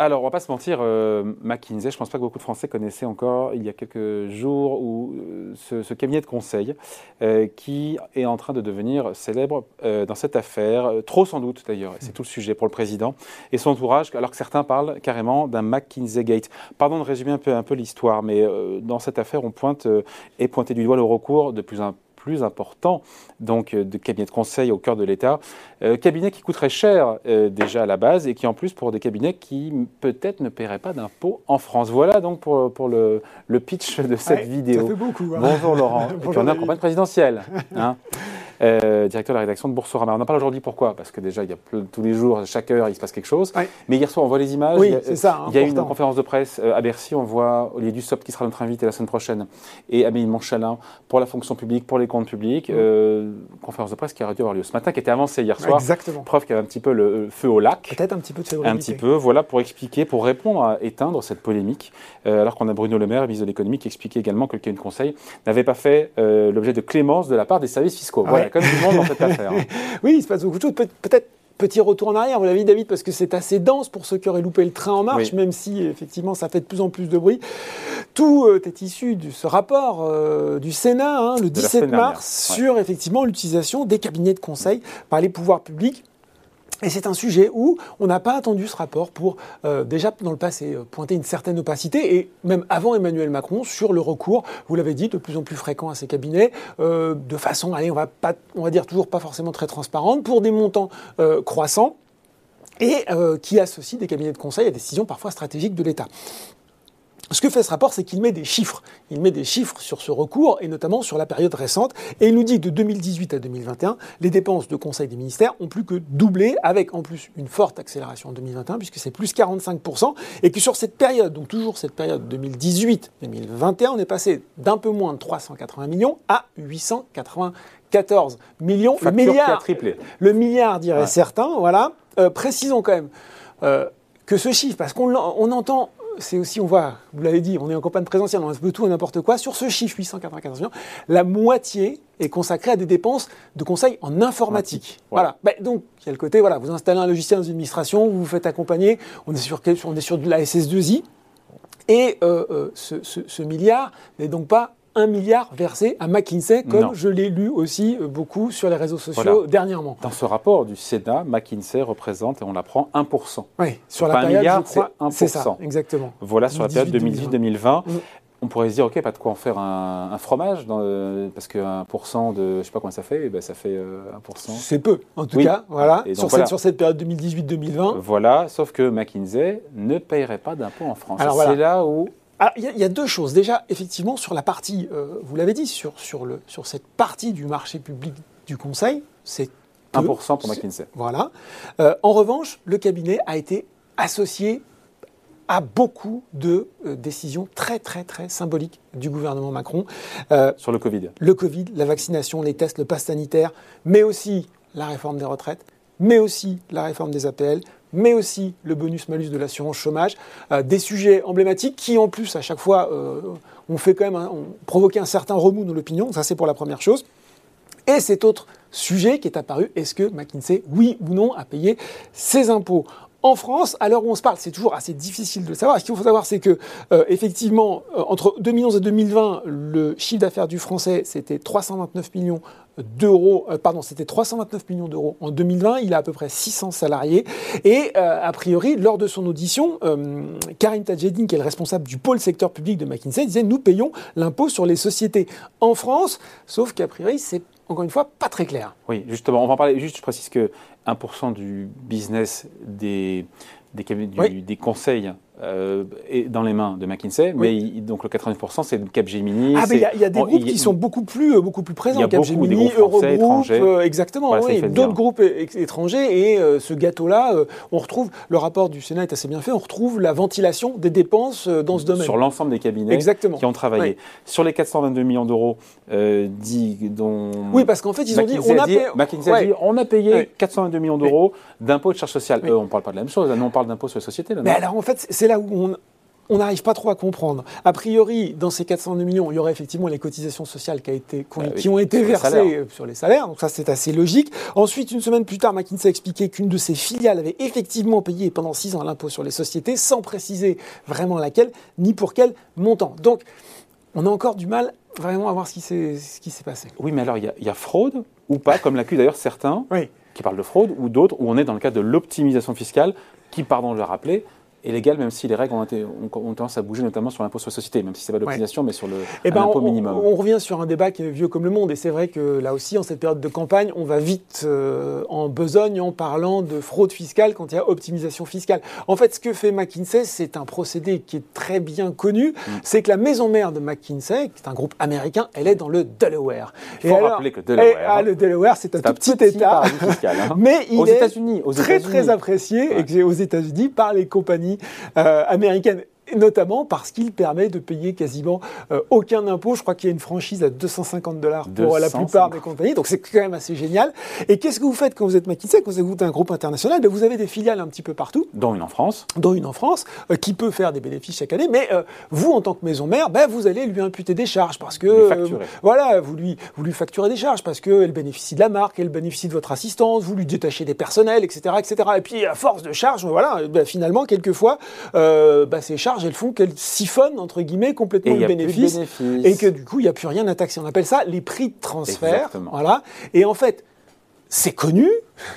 alors, on va pas se mentir, euh, McKinsey, je pense pas que beaucoup de Français connaissaient encore il y a quelques jours euh, ce, cabinet de conseil euh, qui est en train de devenir célèbre dans cette affaire, trop sans doute d'ailleurs, c'est tout le sujet pour le président et son entourage, alors que certains parlent carrément d'un McKinsey Gate. Pardon de résumer un peu, un peu l'histoire, mais dans cette affaire, on pointe et pointé du doigt le recours de plus en plus important donc euh, de cabinet de conseil au cœur de l'État. Euh, cabinet qui coûterait cher euh, déjà à la base et qui en plus pour des cabinets qui peut-être ne paieraient pas d'impôts en France. Voilà donc pour, pour le, le pitch de cette vidéo. Ça fait beaucoup. Hein. Bonjour Laurent. Bonjour, et puis on a campagne présidentielle. Hein. Euh, directeur de la rédaction de Boursorama. On en parle aujourd'hui pourquoi? Parce que déjà, il y a tous les jours, chaque heure, il se passe quelque chose. Mais hier soir, on voit les images. Oui, c'est ça. Il y a une conférence de presse à Bercy. On voit Olivier Dussopt qui sera notre invité la semaine prochaine et Amélie Monchalin pour la fonction publique, pour les comptes publics. Euh, conférence de presse qui aurait dû avoir lieu ce matin, qui était avancée hier soir. Exactement. Preuve qu'il y avait un petit peu le feu au lac. Peut-être un petit peu de fébrilité. Un petit peu, voilà, pour expliquer, pour répondre à éteindre cette polémique. Euh, alors qu'on a Bruno Le Maire, ministre de l'économie, qui expliquait également que le conseil n'avait pas fait l'objet de clémence de la part des services fiscaux. Voilà, comme tout le monde dans cette oui, il se passe beaucoup de choses. peut-être petit retour en arrière, vous l'avez dit David, parce que c'est assez dense pour ceux qui auraient loupé le train en marche, même si effectivement ça fait de plus en plus de bruit. Tout euh, est issu de ce rapport euh, du Sénat, hein, le 17 mars, sur effectivement l'utilisation des cabinets de conseil par les pouvoirs publics et c'est un sujet où on n'a pas attendu ce rapport pour euh, déjà dans le passé euh, pointer une certaine opacité et même avant Emmanuel Macron sur le recours, vous l'avez dit, de plus en plus fréquent à ces cabinets, euh, de façon, allez, on va pas, on va dire toujours pas forcément très transparente, pour des montants croissants et qui associent des cabinets de conseil à des décisions parfois stratégiques de l'État. Ce que fait ce rapport, c'est qu'il met des chiffres. Il met des chiffres sur ce recours et notamment sur la période récente. Et il nous dit que de 2018 à 2021, les dépenses de conseil des ministères ont plus que doublé, avec en plus une forte accélération en 2021, puisque c'est plus 45%. Et que sur cette période, donc toujours cette période 2018-2021, on est passé d'un peu moins de 380 millions à 894 millions. le milliard, a triplé. Le milliard, dirait certains. Voilà. Euh, précisons quand même. Euh, que ce chiffre, parce qu'on entend c'est aussi, on voit, vous l'avez dit, on est en campagne présentielle, on a un peu tout et n'importe quoi. Sur ce chiffre, 894 millions, la moitié est consacrée à des dépenses de conseil en informatique. Voilà. Ben, donc, il y a le côté, voilà, vous installez un logiciel dans une administration, vous vous faites accompagner, on est sur, on est sur de la SS2I, et euh, euh, ce milliard n'est donc pas un milliard versé à McKinsey, comme je l'ai lu aussi euh, beaucoup sur les réseaux sociaux dernièrement. Dans ce rapport du Sénat, McKinsey représente, et on l'apprend, 1%. Oui, sur la période, un milliard, c'est 1%. C'est ça, exactement. Voilà, sur la période 2018-2020 on pourrait se dire, ok, pas de quoi en faire un, fromage, parce que 1% de, je sais pas combien ça fait, eh ben ça fait 1%. Euh, c'est peu, en tout cas, voilà. sur, Cette, sur, Cette, période 2018-2020. Voilà, sauf que McKinsey ne payerait pas d'impôts en France. C'est là où il y, a deux choses. Déjà, effectivement, sur la partie, euh, vous l'avez dit, sur, sur, le, sur cette partie du marché public du Conseil, c'est 1% pour McKinsey. Voilà. Euh, en revanche, le cabinet a été associé à beaucoup de euh, décisions très, très, très symboliques du gouvernement Macron. sur le Covid. Le Covid, la vaccination, les tests, le pass sanitaire, mais aussi la réforme des retraites, mais aussi la réforme des APL, mais aussi le bonus-malus de l'assurance chômage, euh, des sujets emblématiques qui, en plus, à chaque fois, euh, ont fait quand même provoqué un certain remous dans l'opinion. Ça, c'est pour la première chose. Et cet autre sujet qui est apparu, est-ce que McKinsey, oui ou non, a payé ses impôts? En France, à l'heure où on se parle, c'est toujours assez difficile de savoir. Ce qu'il faut savoir, c'est que, euh, effectivement, entre 2011 et 2020, le chiffre d'affaires du français, c'était 329 millions d'euros, euh, pardon, c'était 329 millions d'euros en 2020, il a à peu près 600 salariés, et euh, a priori, lors de son audition, euh, Karim qui est le responsable du pôle secteur public de McKinsey, disait, nous payons l'impôt sur les sociétés en France, sauf qu'a priori, c'est encore une fois pas très clair. Oui, justement, on va en parler, juste je précise que 1% du business des, des, des conseils euh, dans les mains de McKinsey, mais donc le 89% c'est Capgemini. Ah, mais il y, a des groupes qui sont beaucoup plus, euh, beaucoup plus présents. Capgemini, Eurogroupe, euh, exactement, oui, d'autres groupes étrangers. Et ce gâteau-là, on retrouve, le rapport du Sénat est assez bien fait, on retrouve la ventilation des dépenses dans ce domaine. Sur l'ensemble des cabinets exactement. qui ont travaillé. Sur les 422 millions d'euros dit, dont. Oui, parce qu'en fait, ils ont dit. On a, payé, McKinsey a dit on a payé 422 millions d'euros d'impôts de charges sociales. On ne parle pas de la même chose, nous on parle d'impôts sur les sociétés. mais alors en fait, c'est là où on, on n'arrive pas trop à comprendre. A priori, dans ces 402 millions, il y aurait effectivement les cotisations sociales qui, a été, qui bah ont été versées sur les salaires. Donc ça, c'est assez logique. Ensuite, une semaine plus tard, McKinsey a expliqué qu'une de ses filiales avait effectivement payé pendant six ans l'impôt sur les sociétés, sans préciser vraiment laquelle, ni pour quel montant. Donc, on a encore du mal vraiment à voir ce qui s'est passé. Oui, mais alors, il y, a fraude ou pas, comme l'accusent d'ailleurs certains qui parlent de fraude, ou d'autres où on est dans le cadre de l'optimisation fiscale, qui, pardon de le rappeler, est légal, même si les règles ont, été, ont, tendance à bouger, notamment sur l'impôt sur la société, même si c'est pas l'optimisation, mais sur le eh ben, minimum. On, revient sur un débat qui est vieux comme le monde, et c'est vrai que là aussi, en cette période de campagne, on va vite euh, en besogne en parlant de fraude fiscale quand il y a optimisation fiscale. En fait, ce que fait McKinsey, c'est un procédé qui est très bien connu, mm. c'est que la maison mère de McKinsey, qui est un groupe américain, elle est dans le Delaware. Il faut rappeler que le Delaware, eh, ah, le Delaware, c'est un tout petit, État, fiscal, hein. mais il est très très apprécié et aux États-Unis par les compagnies euh, américaine notamment parce qu'il permet de payer quasiment euh, aucun impôt. Je crois qu'il y a une franchise à 250 dollars pour la plupart des compagnies, donc c'est quand même assez génial. Et qu'est-ce que vous faites quand vous êtes McKinsey, quand vous êtes un groupe international? Ben, Vous avez des filiales un petit peu partout. Dont une en France. Dont une en France, euh, qui peut faire des bénéfices chaque année, mais euh, vous, en tant que maison mère, ben, vous allez lui imputer des charges parce que... voilà, vous lui, vous lui facturez des charges parce qu'elle bénéficie de la marque, elle bénéficie de votre assistance, vous lui détachez des personnels, etc. etc. Et puis, à force de charges, voilà, ben, finalement, quelquefois, ces charges elles font qu'elles siphonnent, entre guillemets, complètement le bénéfice, Et que du coup, il n'y a plus rien à taxer. On appelle ça les prix de transfert. Voilà. Et en fait, c'est connu,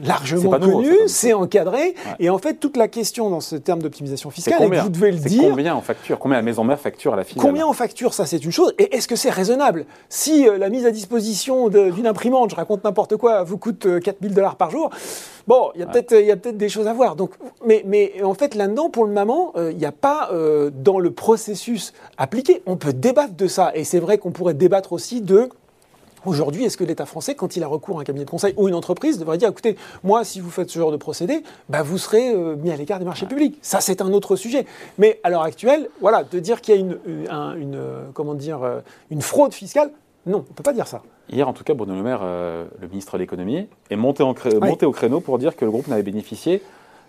largement connu, c'est encadré. Et en fait, toute la question dans ce terme d'optimisation fiscale, et vous devez le dire. Combien en facture Combien la maison mère facture à la filiale Combien en facture Ça, c'est une chose. Et est-ce que c'est raisonnable Si euh, la mise à disposition d'une imprimante, je raconte n'importe quoi, vous coûte 4000 euh, dollars par jour, bon, il y a peut-être peut des choses à voir. Donc, mais, mais en fait, là-dedans, pour le moment, euh, il n'y a pas dans le processus appliqué. On peut débattre de ça. Et c'est vrai qu'on pourrait débattre aussi de Aujourd'hui, est-ce que l'État français, quand il a recours à un cabinet de conseil ou une entreprise, devrait dire écoutez, moi, si vous faites ce genre de procédé, bah, vous serez euh, mis à l'écart des marchés publics Ça, c'est un autre sujet. Mais à l'heure actuelle, voilà, de dire qu'il y a une, une, euh, comment dire, euh, une fraude fiscale, non, on ne peut pas dire ça. Hier, en tout cas, Bruno Le Maire, le ministre de l'économie, est monté, en monté au créneau pour dire que le groupe n'avait bénéficié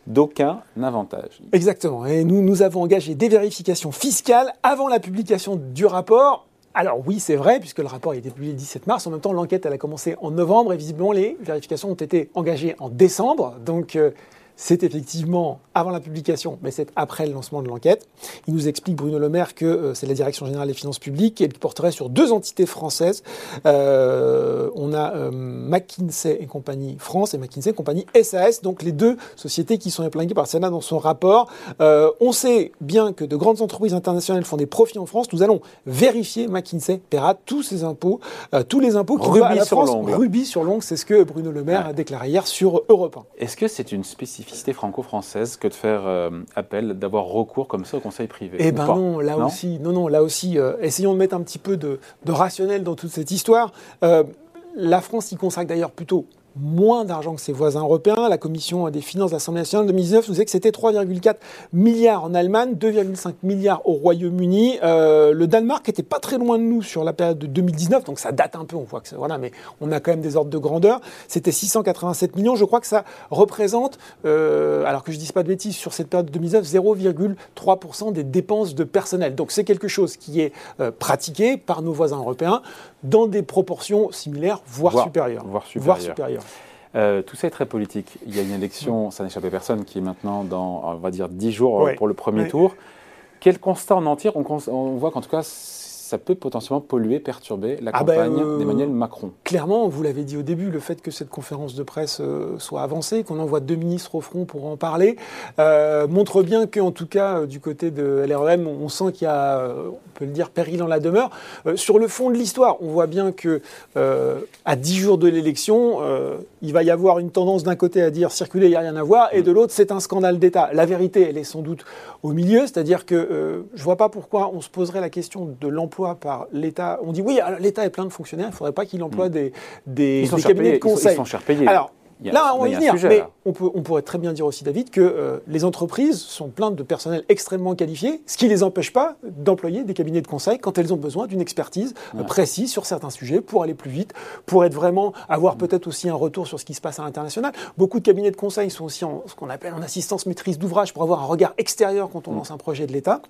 d'aucun avantage. Exactement. Et nous, nous avons engagé des vérifications fiscales avant la publication du rapport. Alors oui, c'est vrai, puisque le rapport a été publié le 17 mars. En même temps, l'enquête, elle a commencé en novembre et visiblement, les vérifications ont été engagées en décembre. Donc, euh, c'est effectivement avant la publication, mais c'est après le lancement de l'enquête. Il nous explique, Bruno Le Maire, que euh, c'est la Direction générale des finances publiques et qui porterait sur deux entités françaises. Euh, on a euh, McKinsey et compagnie France et McKinsey et compagnie SAS, donc les deux sociétés qui sont implanquées par le Sénat dans son rapport. on sait bien que de grandes entreprises internationales font des profits en France. Nous allons vérifier McKinsey paiera tous ses impôts, tous les impôts qui à la sur France. Rubis sur l'ongle, c'est ce que Bruno Le Maire a déclaré hier sur Europe 1. Est-ce que c'est une spécificité franco-française que de faire euh, appel, d'avoir recours comme ça au conseil privé Eh ben non, là aussi, non, non, là aussi, euh, essayons de mettre un petit peu de, rationnel dans toute cette histoire. Euh, la France y consacre d'ailleurs plutôt moins d'argent que ses voisins européens. La commission des finances de l'Assemblée nationale de 2019 nous disait que c'était 3,4 milliards en Allemagne, 2,5 milliards au Royaume-Uni. Euh, le Danemark était pas très loin de nous sur la période de 2019, donc ça date un peu, on voit que voilà, mais on a quand même des ordres de grandeur. C'était 687 millions. Je crois que ça représente, euh, alors que je ne dise pas de bêtises, sur cette période de 2019, 0,3% des dépenses de personnel. Donc c'est quelque chose qui est euh, pratiqué par nos voisins européens dans des proportions similaires, voire, supérieures. Voire supérieures. Euh, tout ça est très politique. Il y a une élection, ça n'échappe à personne, qui est maintenant dans, on va dire, 10 jours pour le premier tour. Quel constat en entier on, on voit qu'en tout cas, ça peut potentiellement polluer, perturber la ah ben, campagne euh, d'Emmanuel Macron. Clairement, vous l'avez dit au début, le fait que cette conférence de presse euh, soit avancée, qu'on envoie deux ministres au front pour en parler, euh, montre bien qu'en tout cas, du côté de LREM, on sent qu'il y a, on peut le dire, péril en la demeure. sur le fond de l'histoire, on voit bien que à dix jours de l'élection, il va y avoir une tendance d'un côté à dire circuler, il n'y a rien à voir, et de l'autre, c'est un scandale d'État. La vérité, elle est sans doute au milieu, c'est-à-dire que je ne vois pas pourquoi on se poserait la question de l'emploi par l'État. On dit oui, l'État est plein de fonctionnaires, il ne faudrait pas qu'il emploie mm. des, des, cabinets de conseil. Ils sont, payés. Alors, là, on va y venir. mais on, peut, on, pourrait très bien dire aussi, David, que euh, les entreprises sont pleines de personnel extrêmement qualifié, ce qui ne les empêche pas d'employer des cabinets de conseil quand elles ont besoin d'une expertise euh, précise sur certains sujets pour aller plus vite, pour être vraiment avoir mm. peut-être aussi un retour sur ce qui se passe à l'international. Beaucoup de cabinets de conseil sont aussi en ce qu'on appelle en assistance maîtrise d'ouvrage pour avoir un regard extérieur quand on mm. lance un projet de l'État.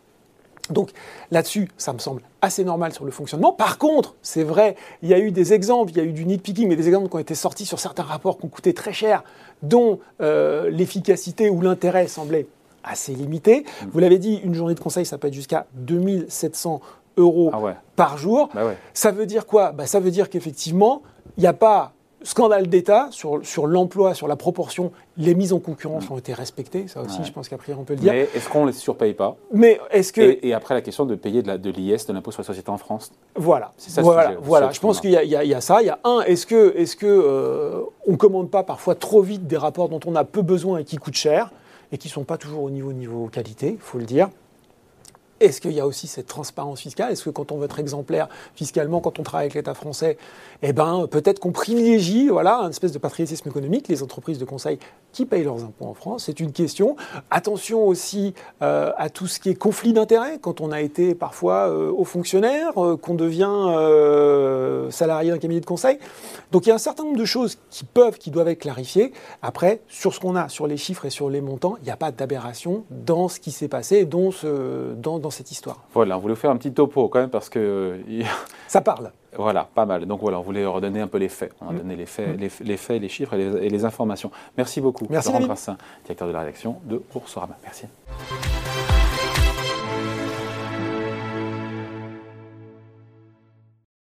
Donc là-dessus, ça me semble assez normal sur le fonctionnement. Par contre, c'est vrai, il y a eu des exemples, il y a eu du nitpicking, mais des exemples qui ont été sortis sur certains rapports qui ont coûté très cher, dont euh, l'efficacité ou l'intérêt semblait assez limité. Mmh. Vous l'avez dit, une journée de conseil, ça peut être jusqu'à 2700 euros ah par jour. Bah ça veut dire quoi? Bah, Ça veut dire qu'effectivement, il n'y a pas scandale d'État sur, sur l'emploi, sur la proportion, les mises en concurrence ont été respectées. Ça aussi, je pense qu'après, on peut le dire. Mais est-ce qu'on ne les surpaye pas Mais est-ce que et, après la question de payer de l'IS, de l'impôt sur la société en France? Voilà. C'est ça. Voilà. voilà. Je pense qu'il y, a ça. Il y a un. Est-ce que est-ce que euh, on commande pas parfois trop vite des rapports dont on a peu besoin et qui coûtent cher et qui sont pas toujours au niveau niveau qualité, il faut le dire? Est-ce qu'il y a aussi cette transparence fiscale? Est-ce que quand on veut être exemplaire fiscalement, quand on travaille avec l'État français, eh ben, peut-être qu'on privilégie voilà, une espèce de patriotisme économique, les entreprises de conseil qui payent leurs impôts en France? C'est une question. Attention aussi euh, à tout ce qui est conflit d'intérêts, quand on a été parfois euh, haut fonctionnaire, euh, qu'on devient salarié d'un cabinet de conseil. Donc il y a un certain nombre de choses qui peuvent, qui doivent être clarifiées. Après, sur ce qu'on a, sur les chiffres et sur les montants, il n'y a pas d'aberration dans ce qui s'est passé, dans, ce, dans cette histoire. Voilà, on voulait faire un petit topo quand même parce que... Euh, Ça parle. Voilà, pas mal. Donc voilà, on voulait redonner un peu les faits. On a mm. donné les faits, mm. les, faits, les chiffres et les, informations. Merci beaucoup, Merci Laurent Grassin, directeur de la rédaction de Boursorama. Merci.